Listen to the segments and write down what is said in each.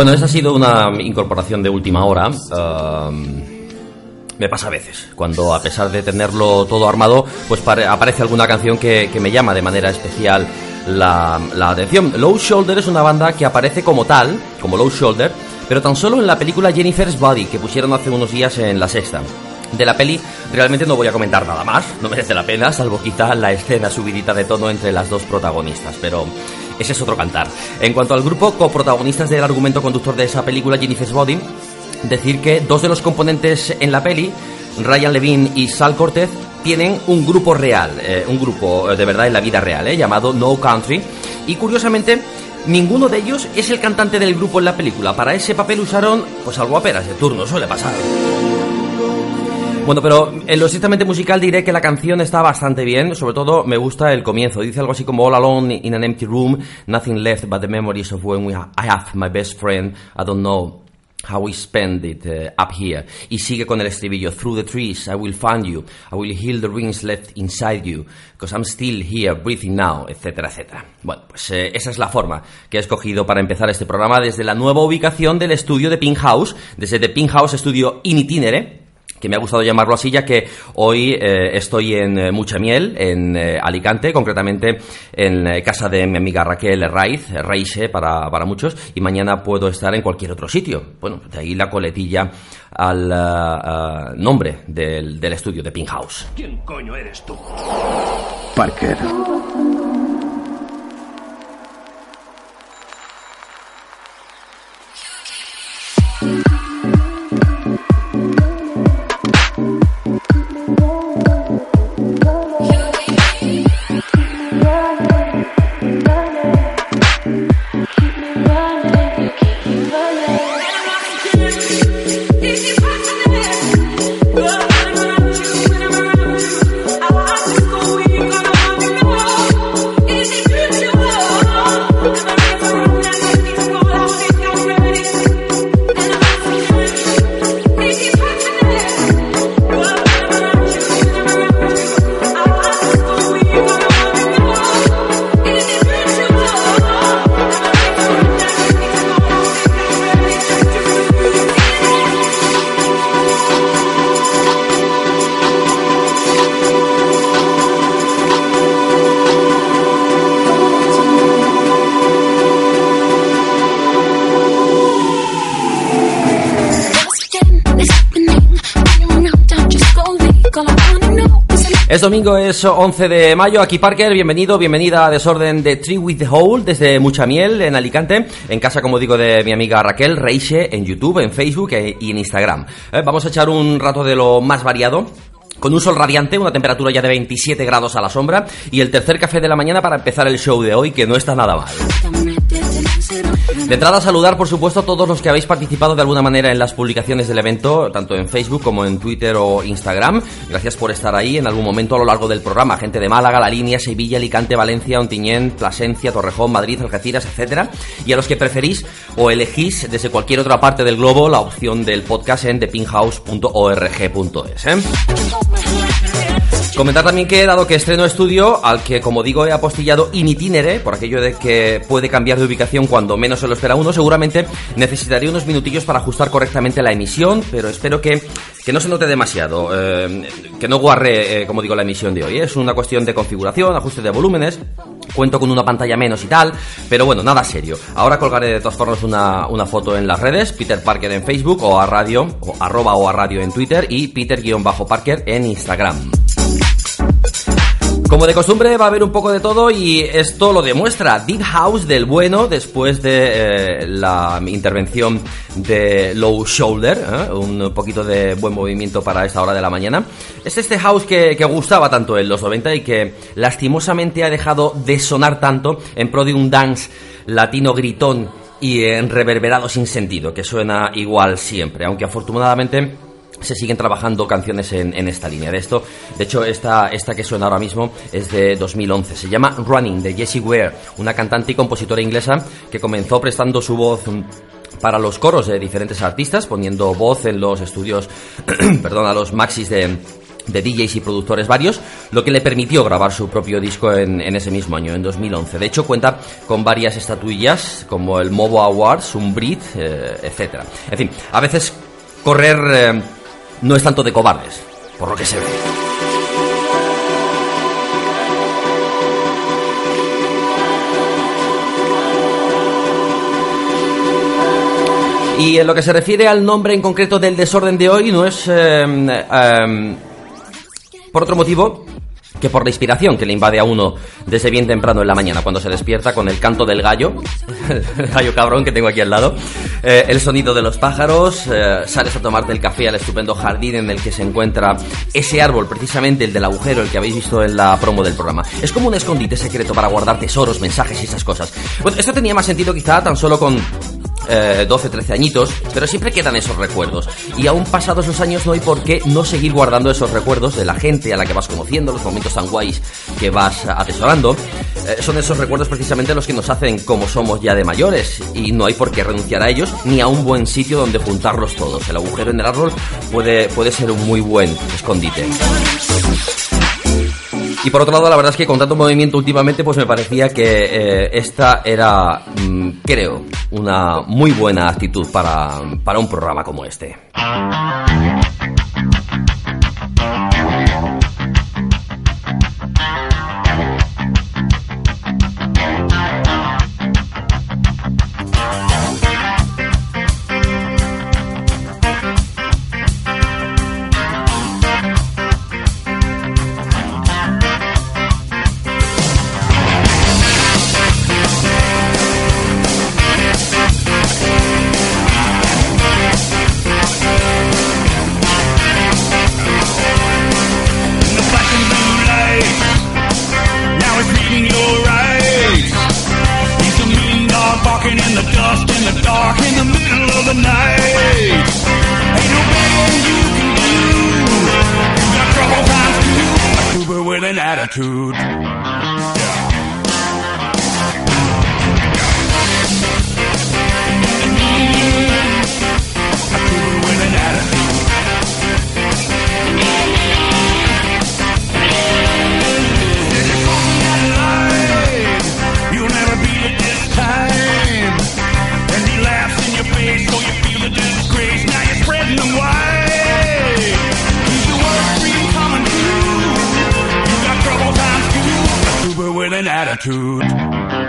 Bueno, esa ha sido una incorporación de última hora. um, me pasa a veces, cuando a pesar de tenerlo todo armado, pues pare- aparece alguna canción que, que me llama de manera especial la, la atención. Low Shoulder es una banda que aparece como tal, como Low Shoulder, pero tan solo en la película Jennifer's Body, que pusieron hace unos días en la sexta. De la peli realmente no voy a comentar nada más, no merece la pena, salvo quizá la escena subidita de tono entre las dos protagonistas, pero ese es otro cantar. En cuanto al grupo coprotagonistas del argumento conductor de esa película Jennifer's Body, decir que dos de los componentes en la peli, Ryan Levine y Sal Cortez, tienen un grupo real, eh, un grupo eh, de verdad en la vida real, eh, llamado No Country, y curiosamente ninguno de ellos es el cantante del grupo en la película. Para ese papel usaron pues algo aperas de turno, suele pasar. Bueno, pero en lo estrictamente musical diré que la canción está bastante bien, sobre todo me gusta el comienzo. Dice algo así como All alone in an empty room, nothing left but the memories of when we ha- I have my best friend, I don't know how we spend it uh, up here. Y sigue con el estribillo, Through the trees I will find you, I will heal the rings left inside you, because I'm still here breathing now, etcétera, etcétera. Bueno, pues eh, esa es la forma que he escogido para empezar este programa desde la nueva ubicación del estudio de Pink House, desde The Pink House Studio in itinere, que me ha gustado llamarlo así, ya que hoy eh, estoy en eh, Mucha Miel, en eh, Alicante, concretamente en eh, casa de mi amiga Raquel Raiz, Reixe para, para muchos, y mañana puedo estar en cualquier otro sitio. Bueno, de ahí la coletilla al ah, nombre del, del estudio de Pink House. ¿Quién coño eres tú? Parker. Domingo, es 11 de mayo. Aquí Parker, bienvenido, bienvenida a Desorden de Tree with the Hole desde Mucha Miel en Alicante. En casa, como digo, de mi amiga Raquel Reiche en YouTube, en Facebook e- y en Instagram. Eh, vamos a echar un rato de lo más variado. con un sol radiante, una temperatura ya de 27 grados a la sombra y el tercer café de la mañana para empezar el show de hoy, que no está nada mal. De entrada, saludar, por supuesto, a todos los que habéis participado de alguna manera en las publicaciones del evento, tanto en Facebook como en Twitter o Instagram. Gracias por estar ahí en algún momento a lo largo del programa. Gente de Málaga, La Línea, Sevilla, Alicante, Valencia, Ontinyent, Plasencia, Torrejón, Madrid, Algeciras, etcétera. Y a los que preferís o elegís desde cualquier otra parte del globo la opción del podcast en thepinhouse.org.es. Comentar también que, dado que estreno estudio, al que, como digo, he apostillado in itinere, por aquello de que puede cambiar de ubicación cuando menos se lo espera uno, seguramente necesitaría unos minutillos para ajustar correctamente la emisión, pero espero que, que no se note demasiado, eh, que no guarre, eh, como digo, la emisión de hoy. Es una cuestión de configuración, ajuste de volúmenes, cuento con una pantalla menos y tal, pero bueno, nada serio. Ahora colgaré de todas formas una, una foto en las redes, Peter Parker en Facebook o a radio, o arroba o a radio en Twitter y Peter-Parker en Instagram. Como de costumbre va a haber un poco de todo y esto lo demuestra Deep House del bueno después de eh, la intervención de Low Shoulder, ¿eh? un poquito de buen movimiento para esta hora de la mañana. Es este house que, que, gustaba tanto en los 90 y que lastimosamente ha dejado de sonar tanto en pro de un dance latino gritón y en reverberado sin sentido, que suena igual siempre, aunque afortunadamente se siguen trabajando canciones en, esta línea de esto. De hecho, esta, esta que suena ahora mismo es de 2011. Se llama Running, de Jessie Ware, una cantante y compositora inglesa que comenzó prestando su voz para los coros de diferentes artistas, poniendo voz en los estudios, perdón, a los maxis de, de DJs y productores varios, lo que le permitió grabar su propio disco en, en, ese mismo año, en 2011. De hecho, cuenta con varias estatuillas como el Movo Awards, un Brit, eh, etc. En fin, a veces correr... Eh, no es tanto de cobardes, por lo que se ve. Y en lo que se refiere al nombre en concreto del desorden de hoy, no es eh, eh, por otro motivo que por la inspiración que le invade a uno desde bien temprano en la mañana, cuando se despierta con el canto del gallo, el gallo cabrón que tengo aquí al lado, eh, el sonido de los pájaros, eh, sales a tomarte el café al estupendo jardín en el que se encuentra ese árbol, precisamente el del agujero, el que habéis visto en la promo del programa. Es como un escondite secreto para guardar tesoros, mensajes y esas cosas. Bueno, esto tenía más sentido quizá tan solo con eh, 12, 13 añitos, pero siempre quedan esos recuerdos. Y aún pasados los años no hay por qué no seguir guardando esos recuerdos de la gente a la que vas conociendo, los momentos tan guays que vas atesorando. Eh, son esos recuerdos precisamente los que nos hacen como somos ya de mayores y no hay por qué renunciar a ellos ni a un buen sitio donde juntarlos todos. El agujero en el árbol puede, puede ser un muy buen escondite. Y por otro lado, la verdad es que con tanto movimiento últimamente, pues me parecía que eh, esta era, mmm, creo, una muy buena actitud para, para un programa como este. Attitude. Attitude.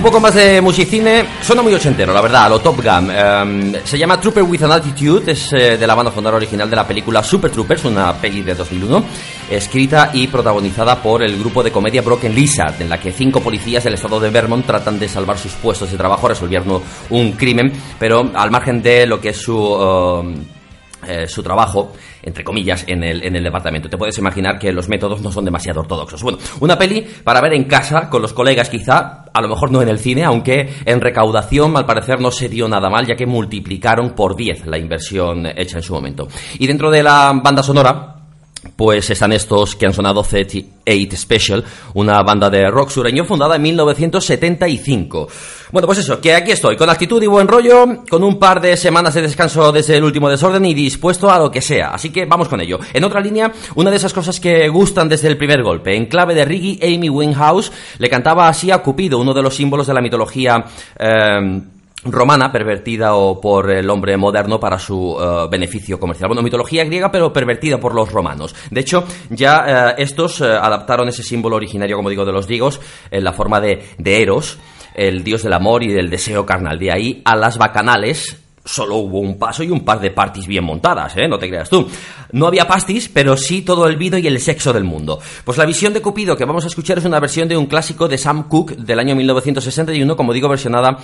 Un poco más de musicine, suena muy ochentero, la verdad, lo Top Gun. Em, se llama Trooper with an Attitude, es eh, de la banda sonora original de la película Super Troopers, una peli de 2001, escrita y protagonizada por el grupo de comedia Broken Lizard, en la que cinco policías del estado de Vermont tratan de salvar sus puestos de trabajo resolviendo un crimen, pero al margen de lo que es su... em, eh, su trabajo, entre comillas, en el, en el departamento. Te puedes imaginar que los métodos no son demasiado ortodoxos. Bueno, una peli para ver en casa, con los colegas quizá, a lo mejor no en el cine, aunque en recaudación al parecer no se dio nada mal, ya que multiplicaron por 10 la inversión hecha en su momento. Y dentro de la banda sonora, pues están estos que han sonado 38 Special, una banda de rock sureño fundada en 1975. Bueno, pues eso, que aquí estoy, con actitud y buen rollo, con un par de semanas de descanso desde el último desorden y dispuesto a lo que sea. Así que vamos con ello. En otra línea, una de esas cosas que gustan desde el primer golpe. En clave de Riggy, Amy Winehouse le cantaba así a Cupido, uno de los símbolos de la mitología... eh, romana pervertida o por el hombre moderno para su eh, beneficio comercial. Bueno, mitología griega pero pervertida por los romanos. De hecho, ya eh, estos eh, adaptaron ese símbolo originario, como digo, de los griegos en la forma de, de Eros, el dios del amor y del deseo carnal. De ahí a las bacanales solo hubo un paso y un par de parties bien montadas, ¿eh? No te creas tú. No había pastis, pero sí todo el vino y el sexo del mundo. Pues la visión de Cupido que vamos a escuchar es una versión de un clásico de Sam Cooke del año 1961, como digo, versionada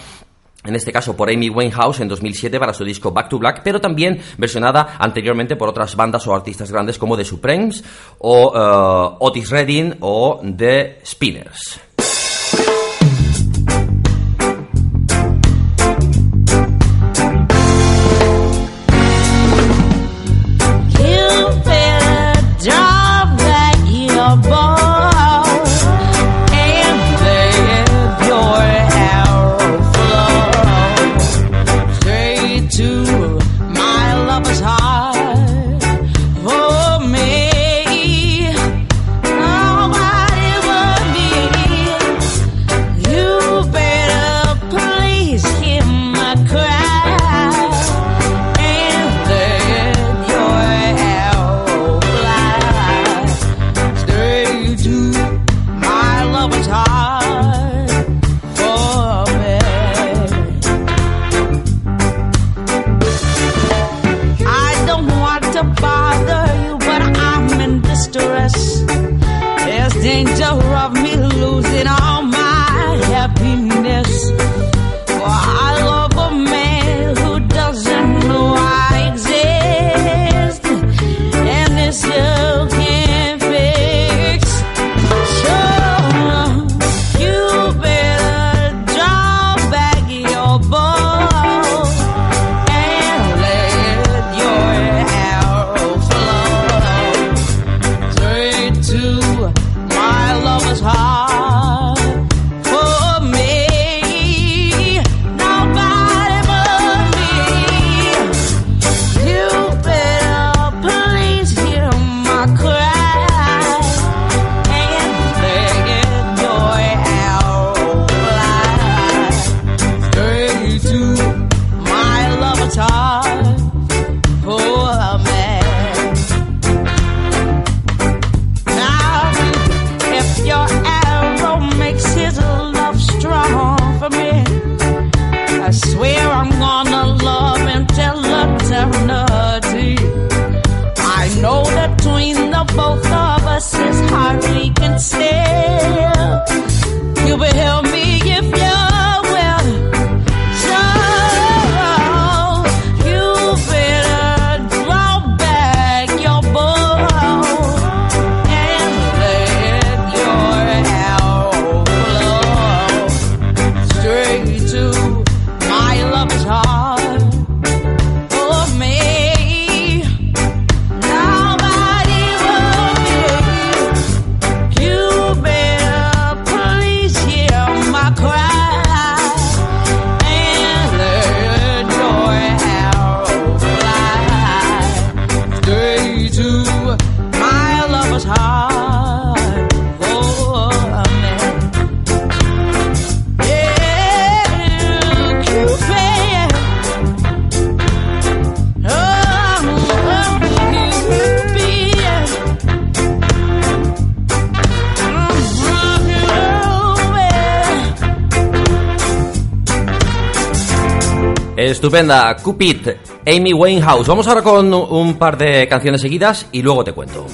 en este caso por Amy Winehouse en 2007 para su disco Back to Black, pero también versionada anteriormente por otras bandas o artistas grandes como The Supremes o eh, Otis Redding o The Spinners. Estupenda, Cupid, Amy Winehouse. Vamos ahora con un par de canciones seguidas y luego te cuento.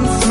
and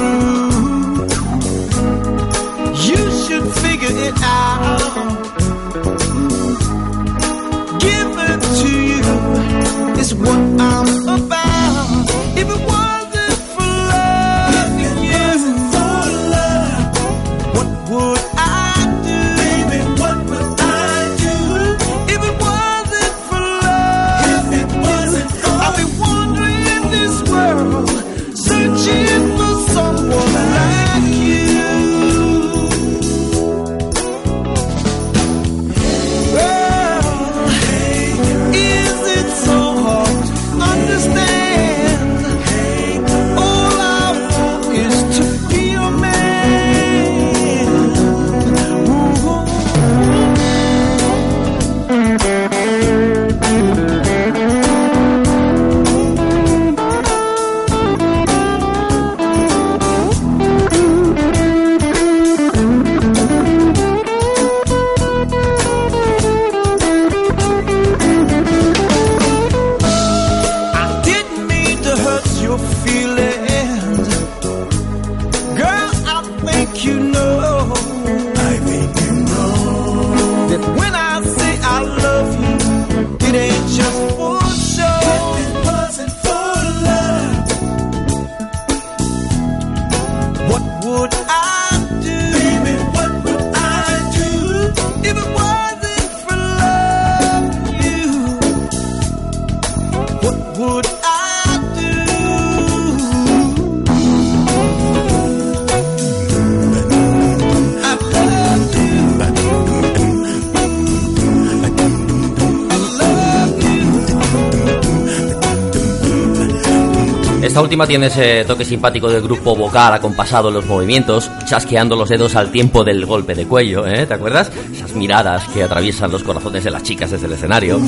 tiene ese toque simpático del grupo vocal acompasado en los movimientos, chasqueando los dedos al tiempo del golpe de cuello, ¿eh? ¿Te acuerdas? Esas miradas que atraviesan los corazones de las chicas desde el escenario.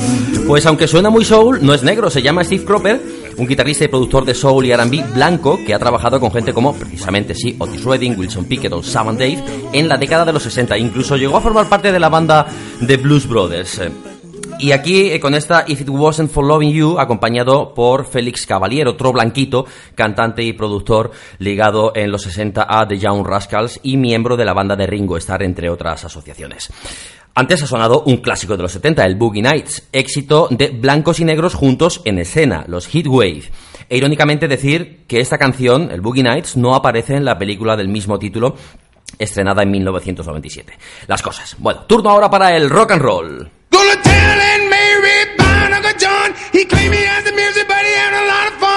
Pues aunque suena muy soul, no es negro, se llama Steve Cropper, un guitarrista y productor de soul y R&B blanco que ha trabajado con gente como, precisamente sí, Otis Redding, Wilson Pickett o Sam Dave en la década de los 60. Incluso llegó a formar parte de la banda The Blues Brothers. Y aquí eh, con esta If It Wasn't For Loving You, acompañado por Félix Cavalier, otro blanquito, cantante y productor ligado en los 60 a The Young Rascals y miembro de la banda de Ringo Starr, entre otras asociaciones. Antes ha sonado un clásico de los 70, el Boogie Nights, éxito de blancos y negros juntos en escena, los Heat Wave. E irónicamente decir que esta canción, el Boogie Nights, no aparece en la película del mismo título estrenada en 1997. Las cosas. Bueno, turno ahora para el rock and roll. Gonna tell Aunt Mary Uncle John. He claimed he has the music, but he had a lot of fun.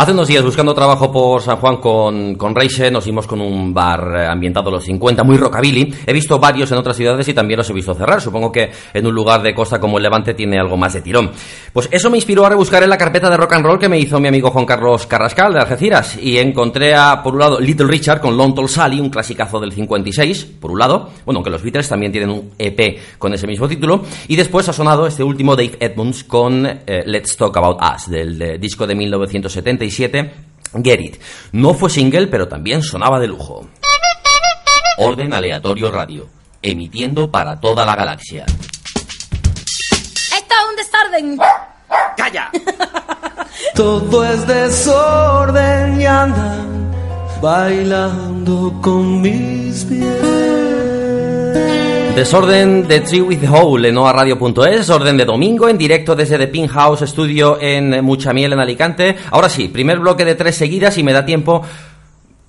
Hace unos días, buscando trabajo por San Juan con, con nos dimos con un bar eh, ambientado a los 50, muy rockabilly. He visto varios en otras ciudades y también los he visto cerrar. Supongo que en un lugar de costa como el Levante tiene algo más de tirón. Pues eso me inspiró a rebuscar en la carpeta de rock and roll que me hizo mi amigo Juan Carlos Carrascal de Algeciras. Y encontré a, por un lado, Little Richard con Long Tall Sally, un clasicazo del 56, por un lado. Bueno, aunque los Beatles también tienen un EP con ese mismo título. Y después ha sonado este último Dave Edmunds con eh, Let's Talk About Us, del eh, disco de 1977. Get It. No fue single, pero también sonaba de lujo. Orden aleatorio radio, emitiendo para toda la galaxia. Esto es un desorden. ¡Calla! Todo es desorden y andan bailando con mis pies. Desorden de Tree with Hole en noaradio.es, orden de domingo en directo desde The Pink House Studio en Muchamiel en Alicante. Ahora sí, primer bloque de tres seguidas y me da tiempo.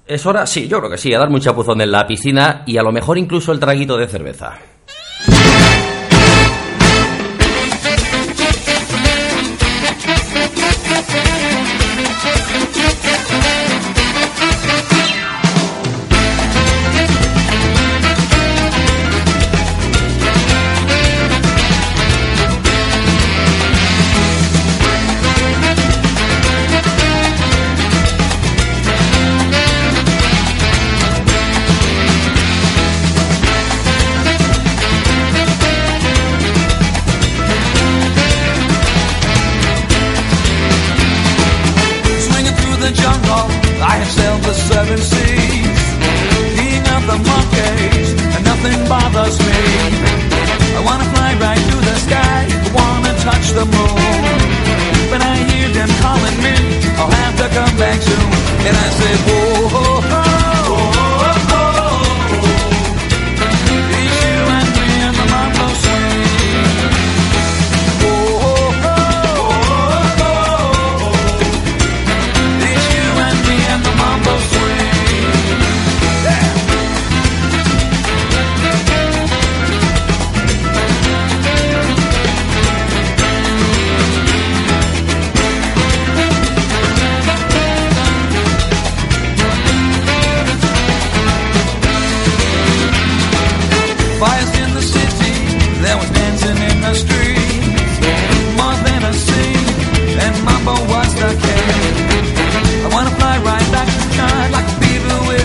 ¿Es hora? Sí, yo creo que sí, a dar un chapuzón en la piscina y a lo mejor incluso el traguito de cerveza.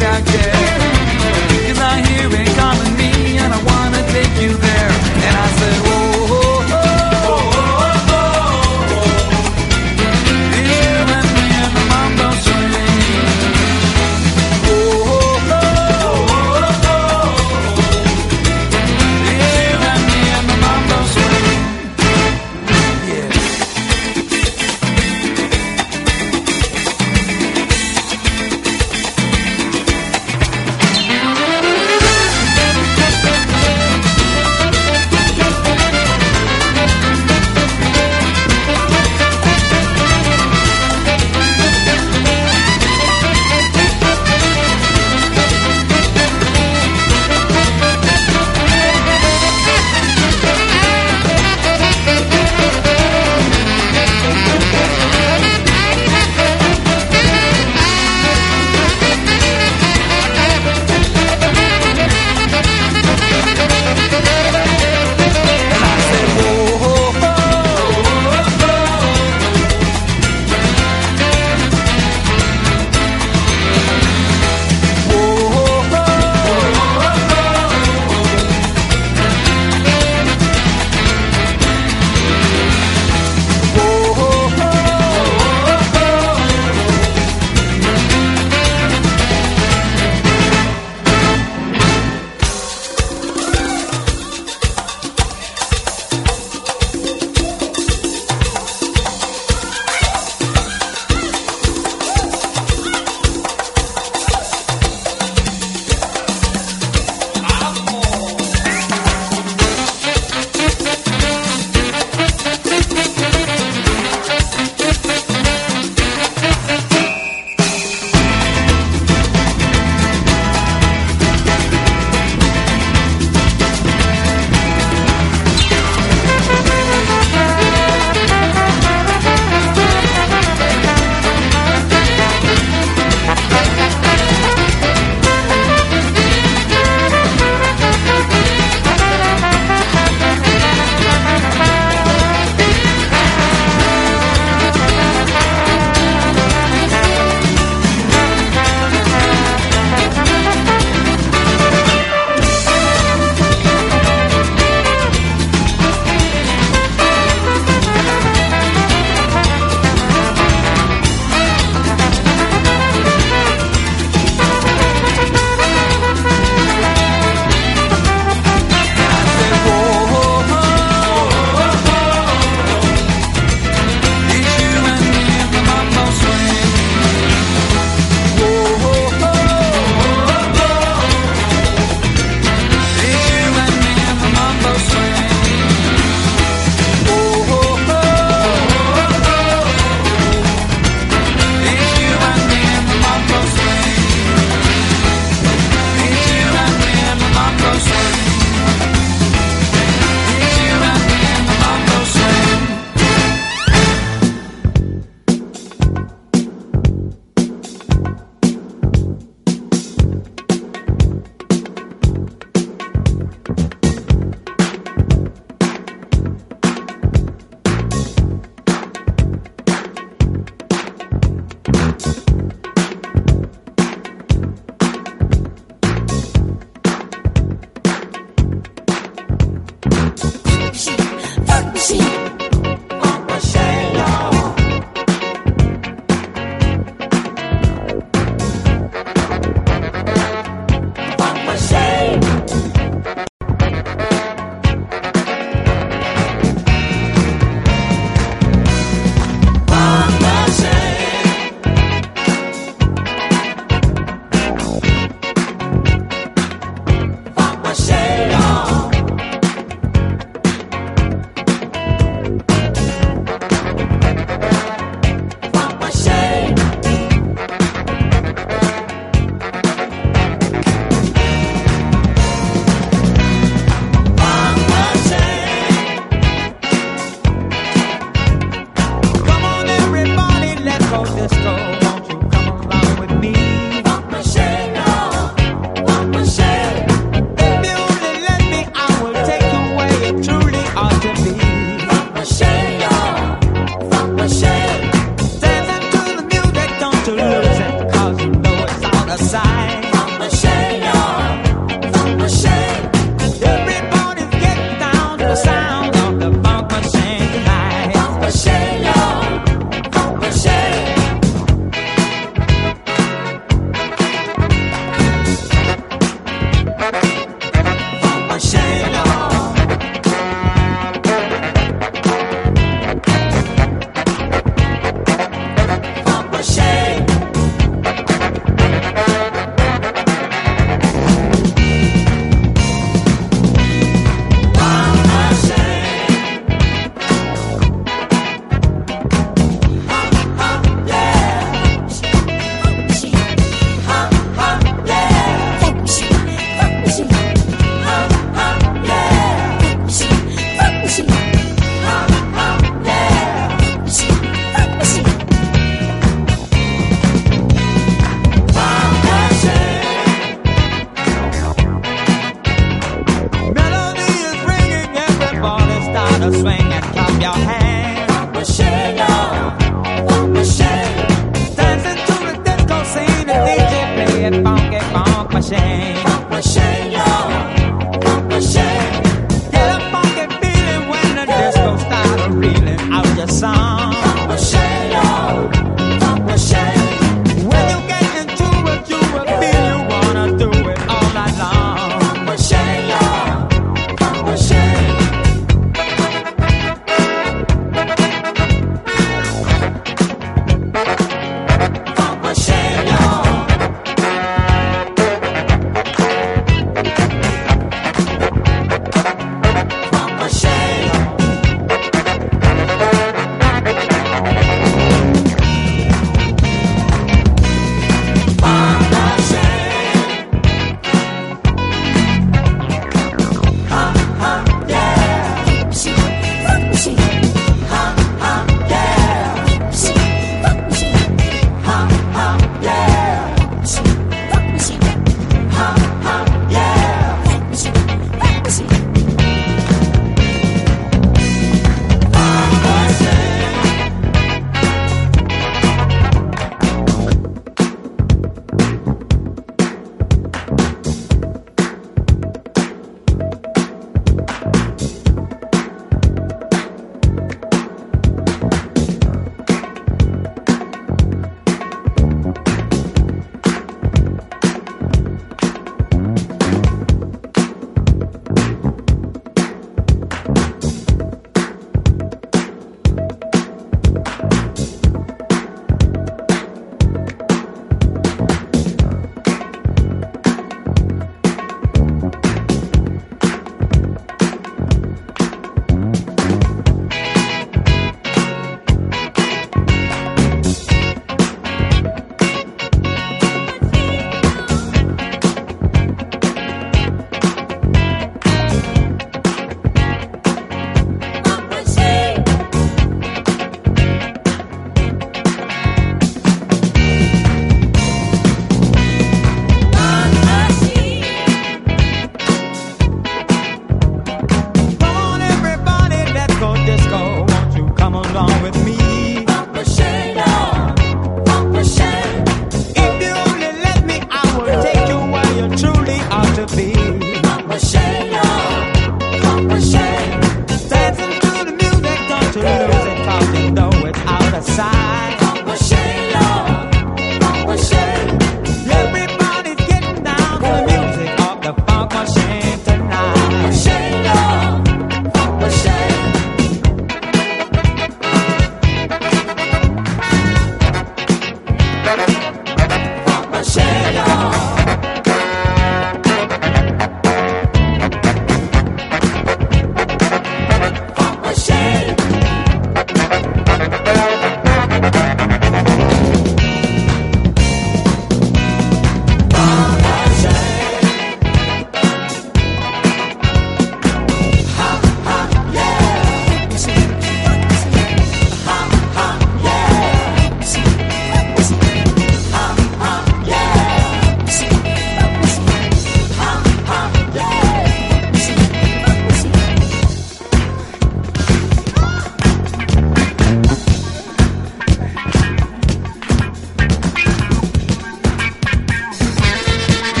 back.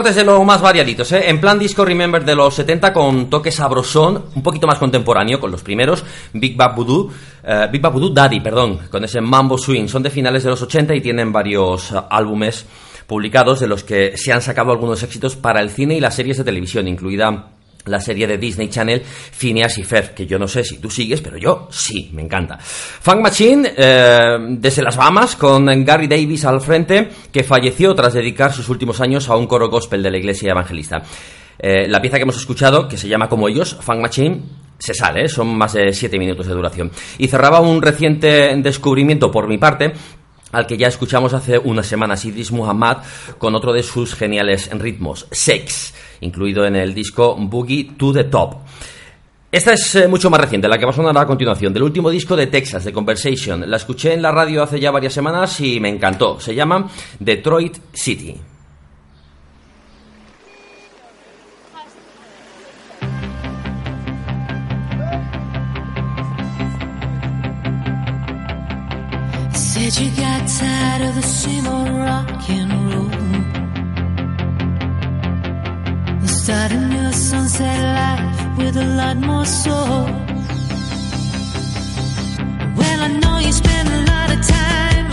Cortes de más variaditos, ¿eh? En plan disco Remember de los 70 con toque sabrosón, un poquito más contemporáneo con los primeros, Big Bad Voodoo, eh, Big Bad Voodoo Daddy, perdón, con ese Mambo Swing. Son de finales de los 80 y tienen varios eh, álbumes publicados de los que se han sacado algunos éxitos para el cine y las series de televisión, incluida la serie de Disney Channel Phineas y Ferb, que yo no sé si tú sigues, pero yo sí, me encanta. Funk Machine, eh, desde las Bahamas, con Gary Davis al frente, que falleció tras dedicar sus últimos años a un coro gospel de la iglesia evangelista. Eh, la pieza que hemos escuchado, que se llama como ellos, Funk Machine, se sale, son más de 7 minutos de duración. Y cerraba un reciente descubrimiento por mi parte, al que ya escuchamos hace unas semanas, Idris Muhammad, con otro de sus geniales ritmos, Sex, incluido en el disco Boogie to the Top. Esta es eh, mucho más reciente, la que va a sonar a continuación, del último disco de Texas, de Conversation. La escuché en la radio hace ya varias semanas y me encantó. Se llama Detroit City. Starting your sunset life with a lot more soul. Well, I know you spend a lot of time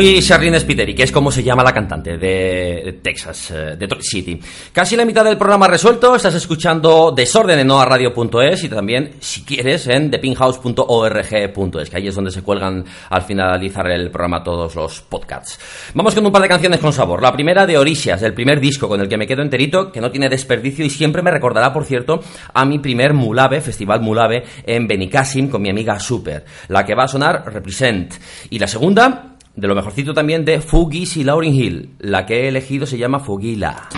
Muy Charlene Spiteri, que es como se llama la cantante de Texas, eh, Detroit City. Casi la mitad del programa resuelto, estás escuchando Desorden en noaradio.es y también, si quieres, en thepinhouse.org.es, que ahí es donde se cuelgan al finalizar el programa todos los podcasts. Vamos con un par de canciones con sabor. La primera de Orishas, el primer disco con el que me quedo enterito, que no tiene desperdicio y siempre me recordará, por cierto, a mi primer Mulave, Festival Mulave, en Benicassim con mi amiga Super. La que va a sonar Represent. Y la segunda, de lo mejorcito también de Fugis y Lauryn Hill. La que he elegido se llama Fugila.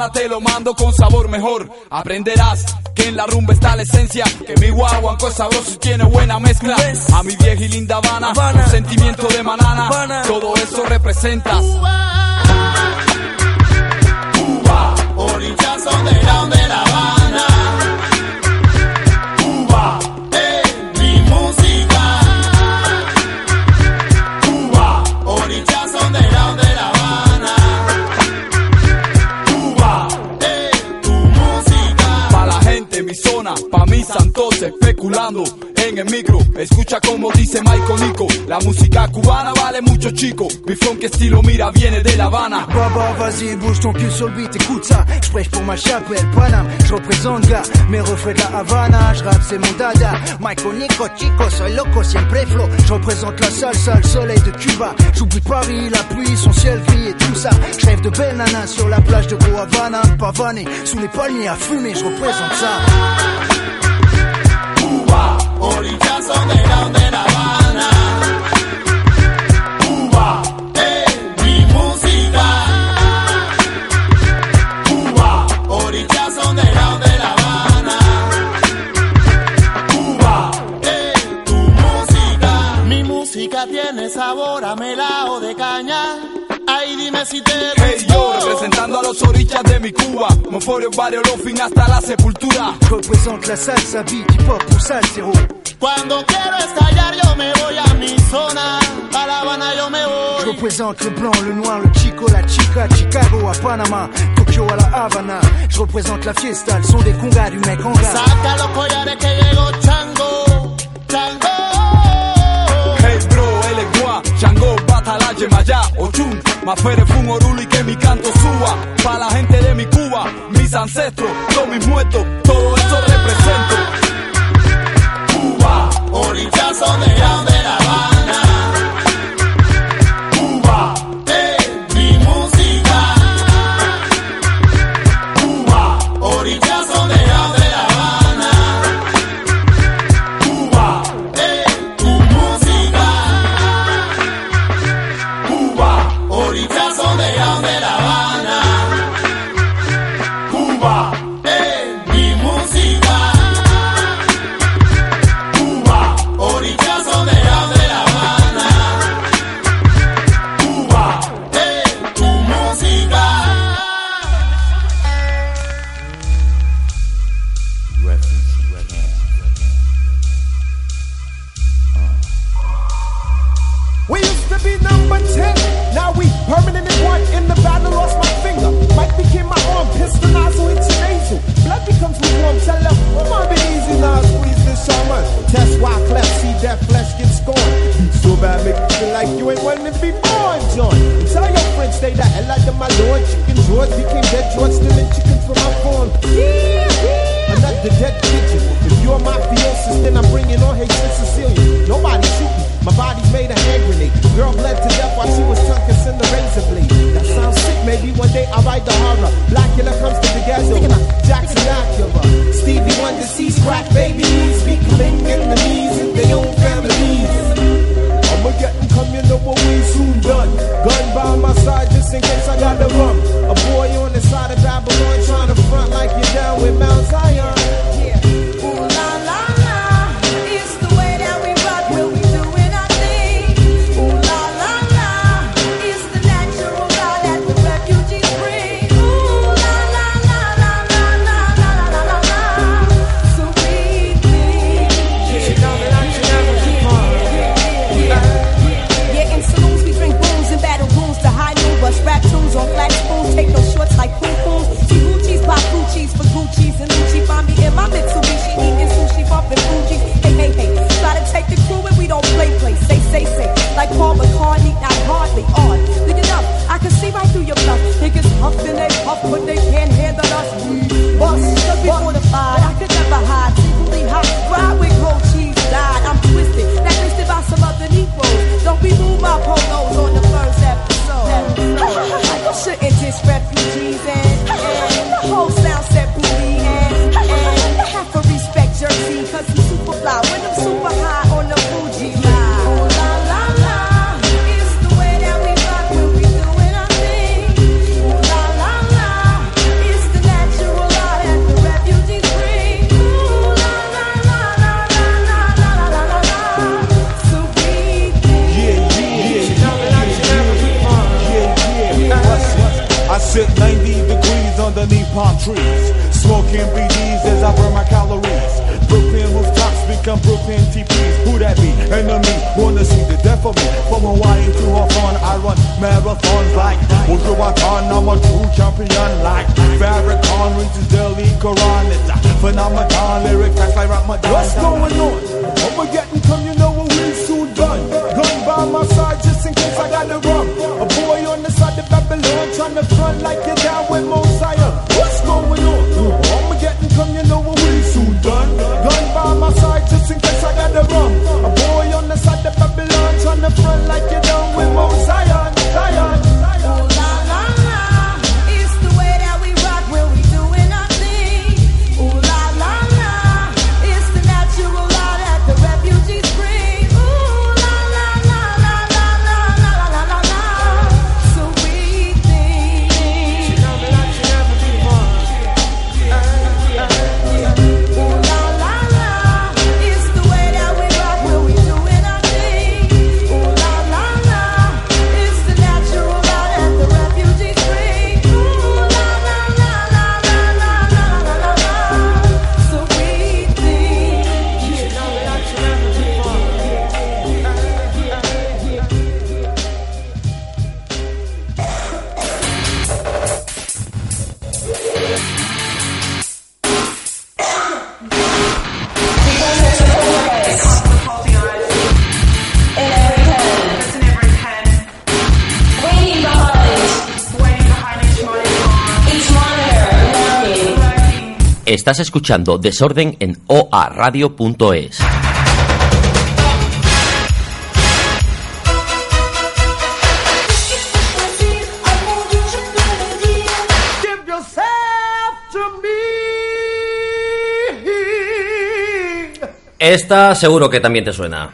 La te lo mando con sabor mejor. Aprenderás que en la rumba está la esencia. Que mi guaguanco es sabroso y tiene buena mezcla. A mi vieja y linda Habana, un sentimiento de manana. Todo eso representas. Cuba, orillas underground de La Habana el micro. Escucha como dice Michael Nico, la música cubana vale mucho chico. Mi funk estilo mira viene de La Habana. Baba, vas-y, bouge ton cul sur le beat, écoute ça. Je prêche pour ma chapelle, Paname. Je représente, gars, mes refrains de la Havana. Je rappe, c'est mon dada. Michael Nico, chico, soy loco, siempre flow. Je représente la salsa, le soleil de Cuba. J'oublie Paris, la pluie, son ciel gris et tout ça. Je rêve de belles nanas sur la plage de Havana. Pavané, sous les palmiers à fumer, je représente ça. Cuba, underground de La Habana. Cuba, es mi música. Cuba, underground de La Habana. Cuba, es tu música. Mi música tiene sabor a melao de caña. Ay, dime si te representando a los orillas de mi Cuba. Moforio, barrio, fin hasta la sepultura. Je représente la salsa, beat, hip hop pour salsero. Cuando quiero estallar yo me voy a mi zona A La Habana yo me Je voy représente le blanc, le noir, le chico, la chica, Chicago à Panama, Tokyo à la Havana. Je représente la fiesta, le son des congas du mec en gras. Saca los collares que llegó Chango, Chango. Hey bro, él es guá, Chango, Batala, Yemayá, Ochun, Mafere, Fun, Oruli, que mi canto suba. Pa' la gente de mi Cuba, mis ancestros, todos mis muertos, todo eso represento. Cuba, underground de La in case I got the wrong. A boy on the side of Babylon trying to front like you're down with more. Estás escuchando Desorden en oaradio.es. Esta seguro que también te suena.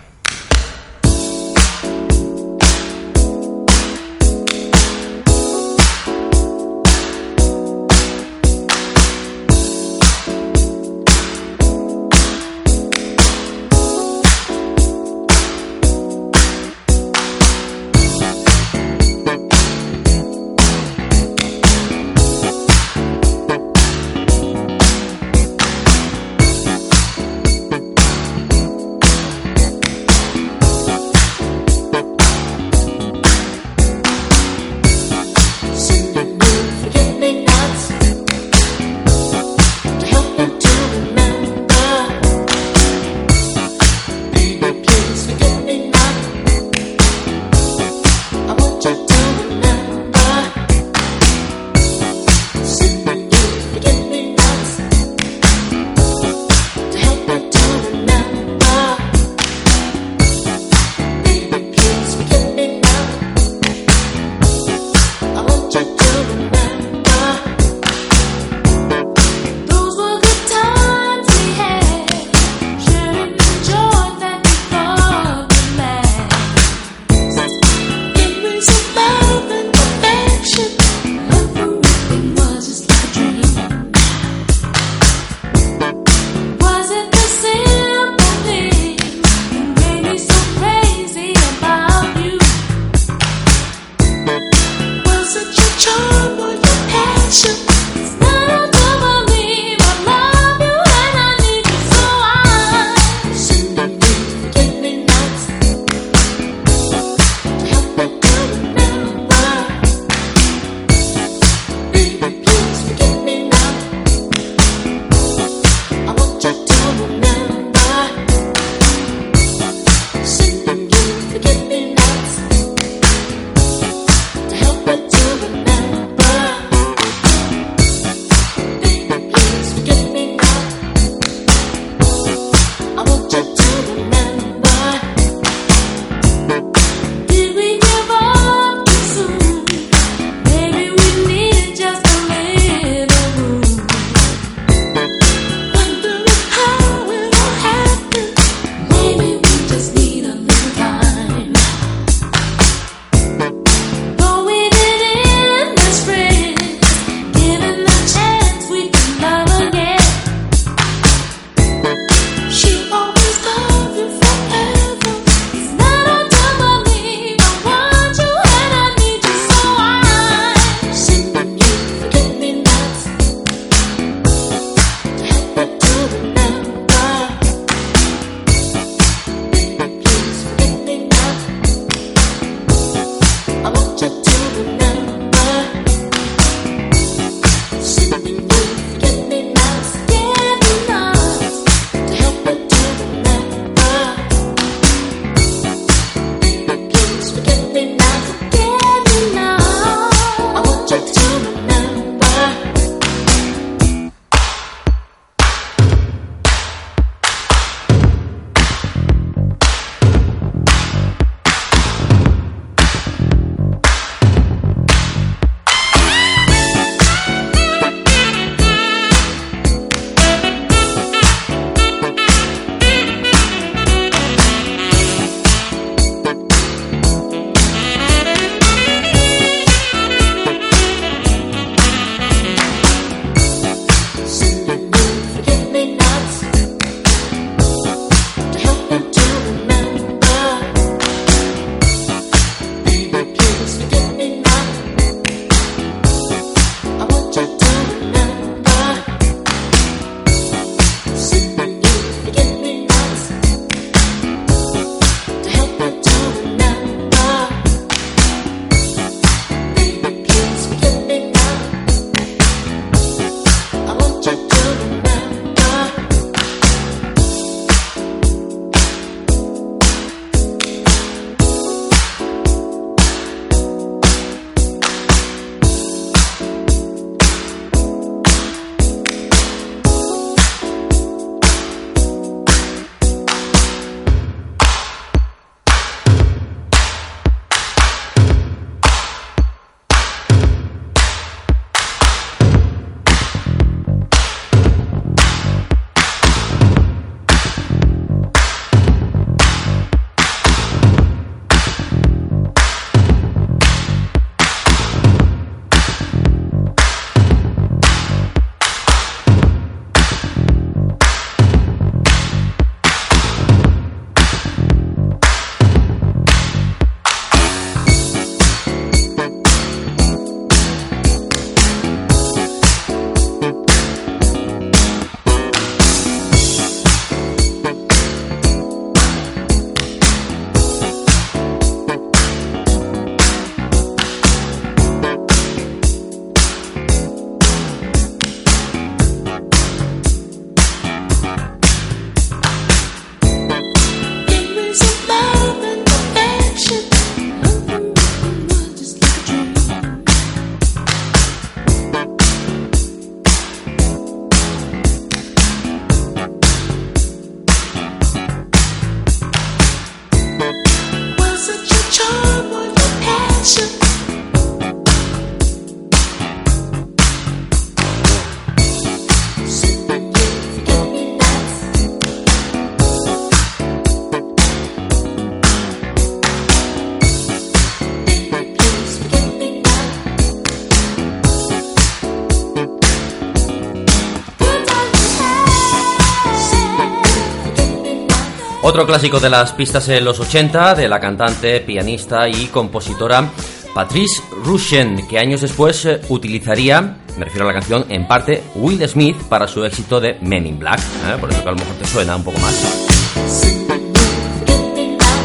Otro clásico de las pistas en los 80 de la cantante, pianista y compositora Patrice Rushen, que años después eh, utilizaría, me refiero a la canción, en parte Will Smith para su éxito de Men in Black, ¿eh? por eso que a lo mejor te suena un poco más.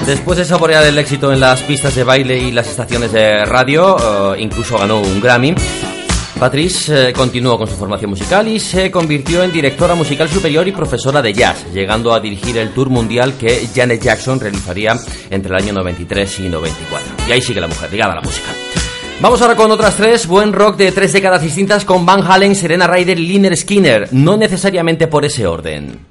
Después de saborear el éxito en las pistas de baile y las estaciones de radio, eh, incluso ganó un Grammy. Patrice eh, continuó con su formación musical y se convirtió en directora musical superior y profesora de jazz, llegando a dirigir el tour mundial que Janet Jackson realizaría entre el año 93 y 94. Y ahí sigue la mujer, ligada a la música. Vamos ahora con otras tres, buen rock de tres décadas distintas con Van Halen, Serena Ryder y Liner Skinner, no necesariamente por ese orden.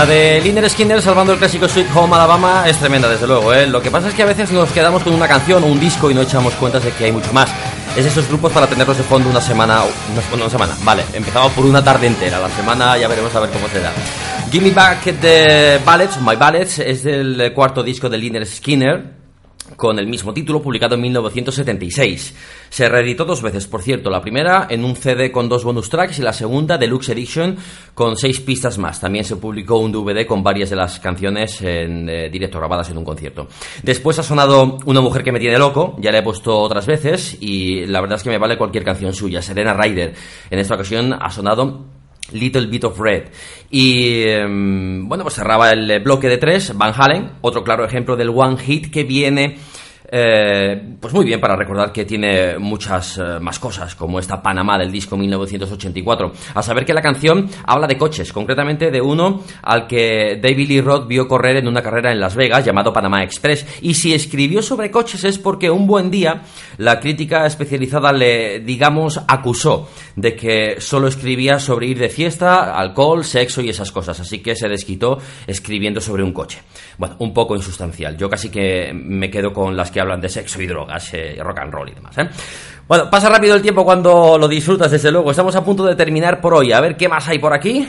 La de Liner Skinner salvando el clásico Sweet Home Alabama es tremenda, desde luego. ¿eh? Lo que pasa es que a veces nos quedamos con una canción o un disco y no echamos cuentas de que hay mucho más. Es esos grupos para tenerlos de fondo una semana. Una, una semana, vale. Empezamos por una tarde entera. La semana ya veremos a ver cómo será. Give Me Back the Ballads, My Ballads, es del cuarto disco de Liner Skinner con el mismo título, publicado en 1976. Se reeditó dos veces, por cierto, la primera en un CD con dos bonus tracks y la segunda Deluxe Edition con seis pistas más. También se publicó un DVD con varias de las canciones en eh, directo grabadas en un concierto. Después ha sonado Una mujer que me tiene loco, ya la he puesto otras veces y la verdad es que me vale cualquier canción suya. Serena Ryder, en esta ocasión ha sonado Little Bit of Red. Y em, bueno, pues cerraba el bloque de tres, Van Halen, otro claro ejemplo del One Hit que viene. Eh, pues muy bien para recordar que tiene muchas eh, más cosas, como esta Panamá del disco 1984. A saber que la canción habla de coches, concretamente de uno al que David Lee Roth vio correr en una carrera en Las Vegas llamado Panamá Express. Y si escribió sobre coches es porque un buen día la crítica especializada le, digamos, acusó de que solo escribía sobre ir de fiesta, alcohol, sexo y esas cosas. Así que se desquitó escribiendo sobre un coche. Bueno, un poco insustancial. Yo casi que me quedo con las que hablan de sexo y drogas, eh, rock and roll y demás. ¿eh? Bueno, pasa rápido el tiempo cuando lo disfrutas, desde luego. Estamos a punto de terminar por hoy. A ver qué más hay por aquí.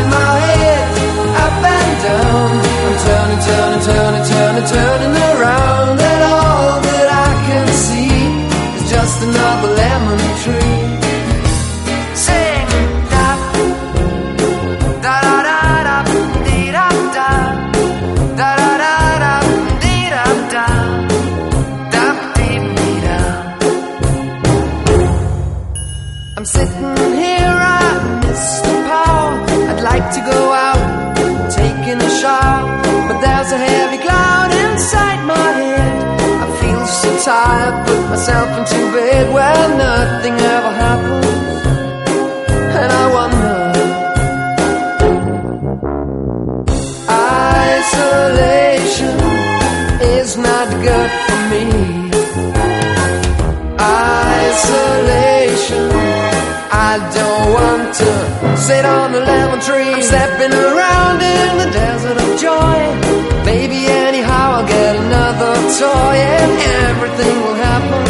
I'm my head up and down. I'm turning, turning, turning, turning, turning around, myself into bed where nothing ever happens, and I wonder. Isolation is not good for me. Isolation. I don't want to sit on a lemon tree. I'm stepping around in the desert of joy. Maybe anyhow I'll get another toy and everything will happen.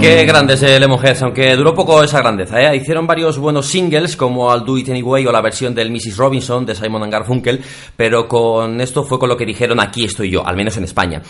Qué grandes eh, Lemonheads, aunque duró poco esa grandeza. ¿eh? Hicieron varios buenos singles como I'll Do It Anyway o la versión del Mrs. Robinson de Simon and Garfunkel, pero con esto fue con lo que dijeron aquí estoy yo, al menos en España.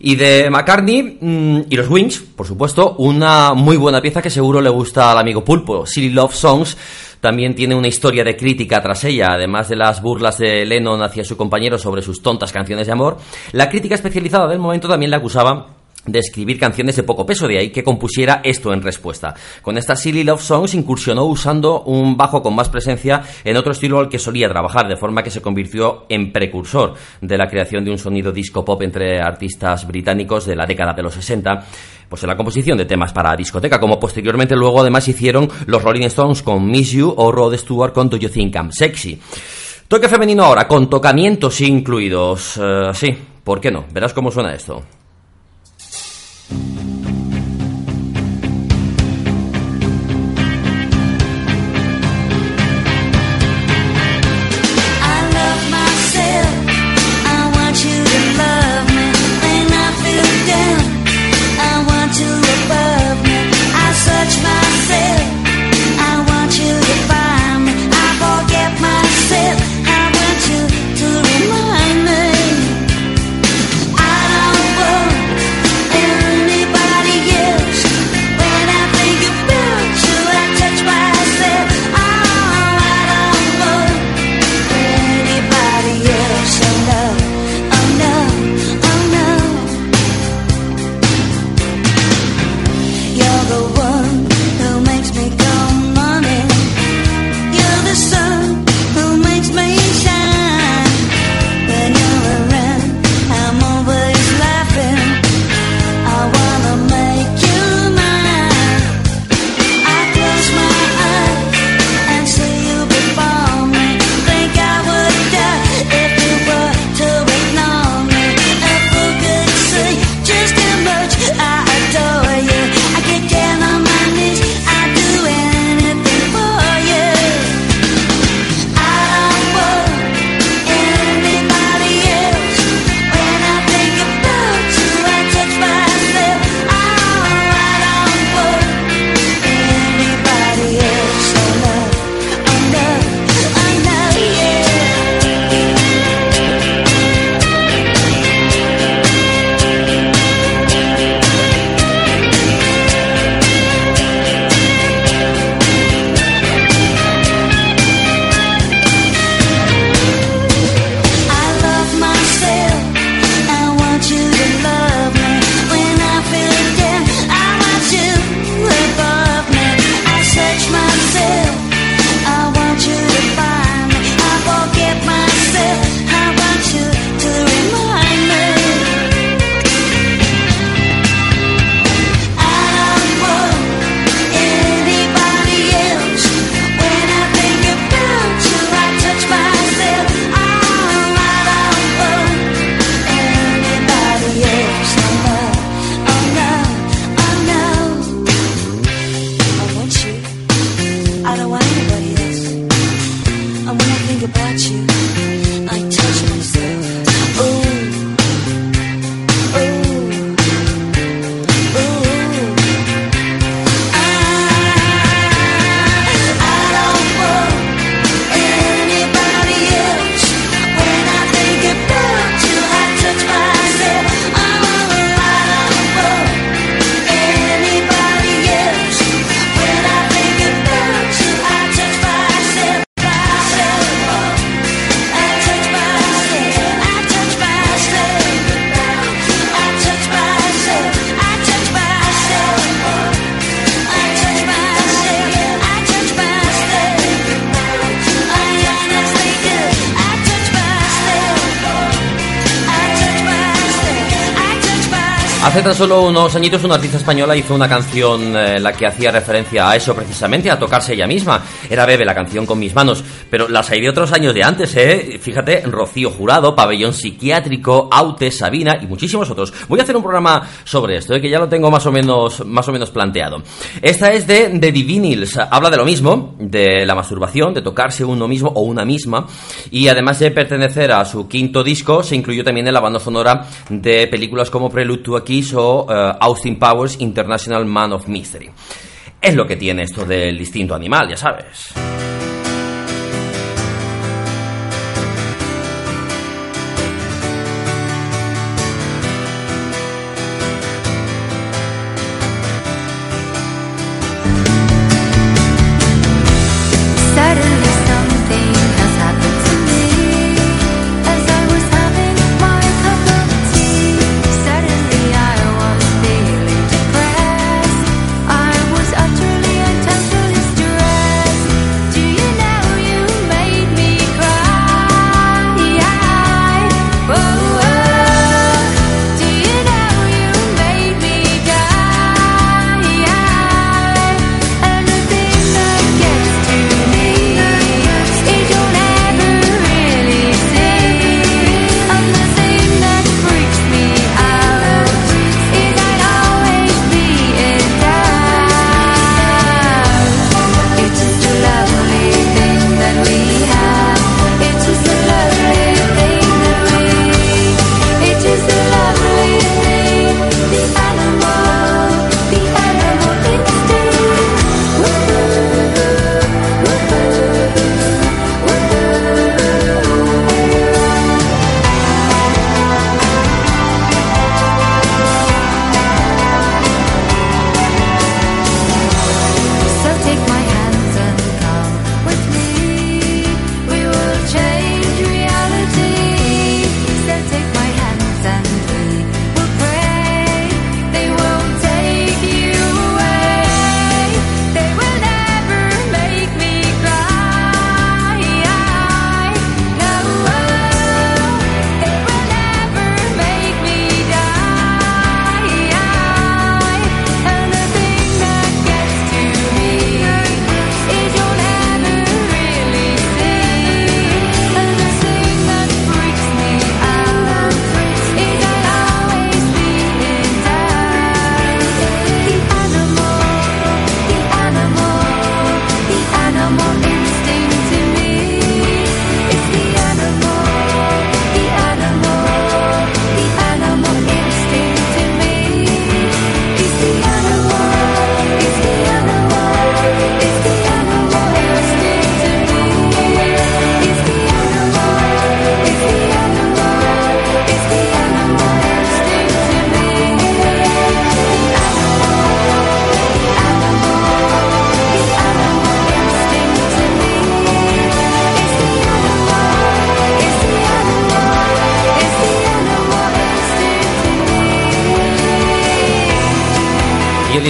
Y de McCartney mm, y los Wings, por supuesto, una muy buena pieza que seguro le gusta al amigo Pulpo, Silly Love Songs. También tiene una historia de crítica tras ella, además de las burlas de Lennon hacia su compañero sobre sus tontas canciones de amor. La crítica especializada del momento también le acusaba de escribir canciones de poco peso, de ahí que compusiera esto en respuesta. Con esta Silly Love Songs incursionó usando un bajo con más presencia en otro estilo al que solía trabajar, de forma que se convirtió en precursor de la creación de un sonido disco pop entre artistas británicos de la década de los 60, pues en la composición de temas para discoteca, como posteriormente luego además hicieron los Rolling Stones con Miss You o Rod Stewart con Do You Think I'm Sexy. Toque femenino ahora, con tocamientos incluidos. Eh, sí, ¿por qué no? Verás cómo suena esto. Tan solo unos añitos una artista española hizo una canción eh, la que hacía referencia a eso precisamente, a tocarse ella misma. Era Bebe, la canción con mis manos. Pero las hay de otros años de antes, ¿eh? Fíjate, Rocío Jurado, Pabellón Psiquiátrico, Aute, Sabina y muchísimos otros. Voy a hacer un programa sobre esto, ¿eh? que ya lo tengo más o menos, más o menos planteado. Esta es de The Divinils. Habla de lo mismo, de la masturbación, de tocarse uno mismo o una misma. Y además de pertenecer a su quinto disco, se incluyó también en la banda sonora de películas como Prelude to a Kiss eh, Austin Powers International Man of Mystery. Es lo que tiene esto del distinto animal, ya sabes.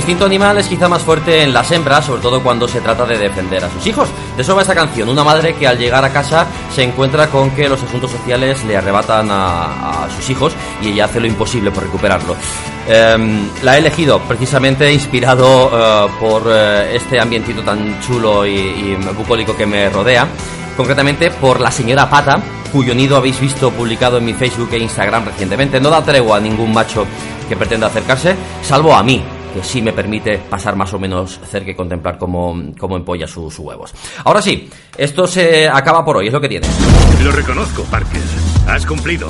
Instinto animal es quizá más fuerte en las hembras, sobre todo cuando se trata de defender a sus hijos. De eso va esta canción, una madre que al llegar a casa se encuentra con que los asuntos sociales le arrebatan a, sus hijos y ella hace lo imposible por recuperarlo. Em, la he elegido precisamente inspirado eh, por eh, este ambientito tan chulo y, y bucólico que me rodea, concretamente por la señora Pata, cuyo nido habéis visto publicado en mi Facebook e Instagram recientemente. No da tregua a ningún macho que pretenda acercarse, salvo a mí, que sí me permite pasar más o menos cerca y contemplar cómo, cómo empolla sus, huevos. Ahora sí, esto se acaba por hoy, es lo que tiene. Lo reconozco, Parker. Has cumplido.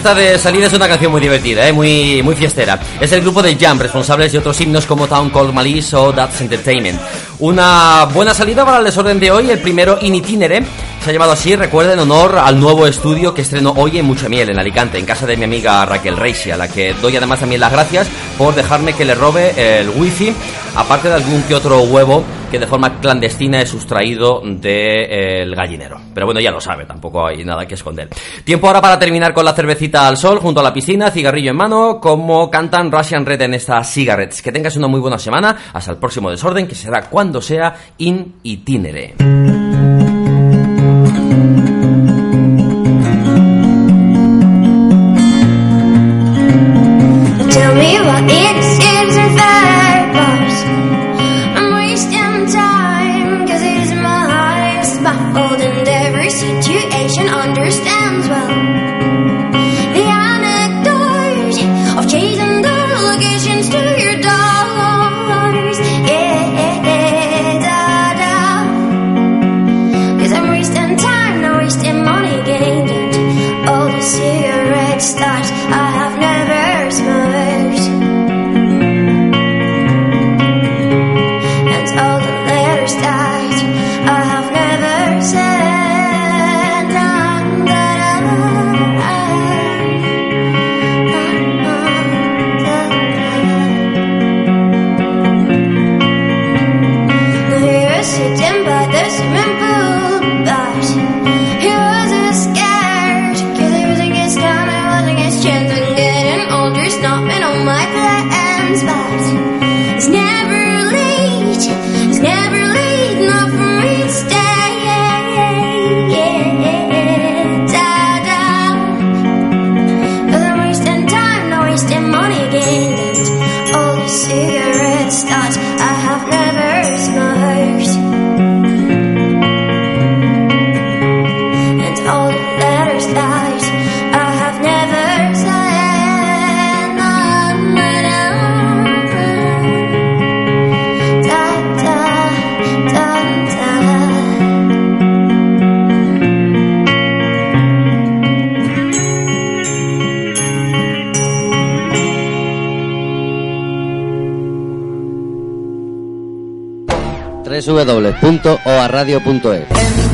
Esta de salida es una canción muy divertida, ¿eh? muy, muy fiestera. Es el grupo de Jam, responsables de otros himnos como Town Called Malice o That's Entertainment. Una buena salida para el desorden de hoy, el primero in itinere. Se ha llamado así, recuerda, en honor al nuevo estudio que estrenó hoy en Mucha Miel, en Alicante, en casa de mi amiga Raquel Reisi, a la que doy además también las gracias por dejarme que le robe el wifi, aparte de algún que otro huevo que de forma clandestina he sustraído del gallinero. Pero bueno, ya lo sabe, tampoco hay nada que esconder. Tiempo ahora para terminar con la cervecita al sol, junto a la piscina, cigarrillo en mano, como cantan Russian Red en estas cigarettes. Que tengas una muy buena semana, hasta el próximo desorden, que será cuando sea in itinere. www.oarradio.es